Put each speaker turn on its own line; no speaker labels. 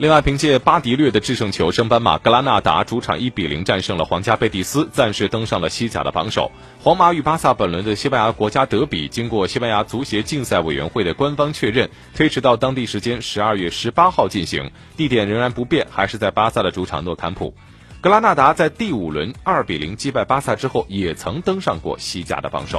另外凭借巴迪略的制胜球升班马格拉纳达主场一比零战胜了皇家贝蒂斯暂时登上了西甲的榜首。皇马与巴萨本轮的西班牙国家德比经过西班牙足协竞赛委员会的官方确认推迟到当地时间十二月十八号进行。地点仍然不变还是在巴萨的主场诺坎普。格拉纳达在第五轮二比零击败巴萨之后也曾登上过西甲的榜首。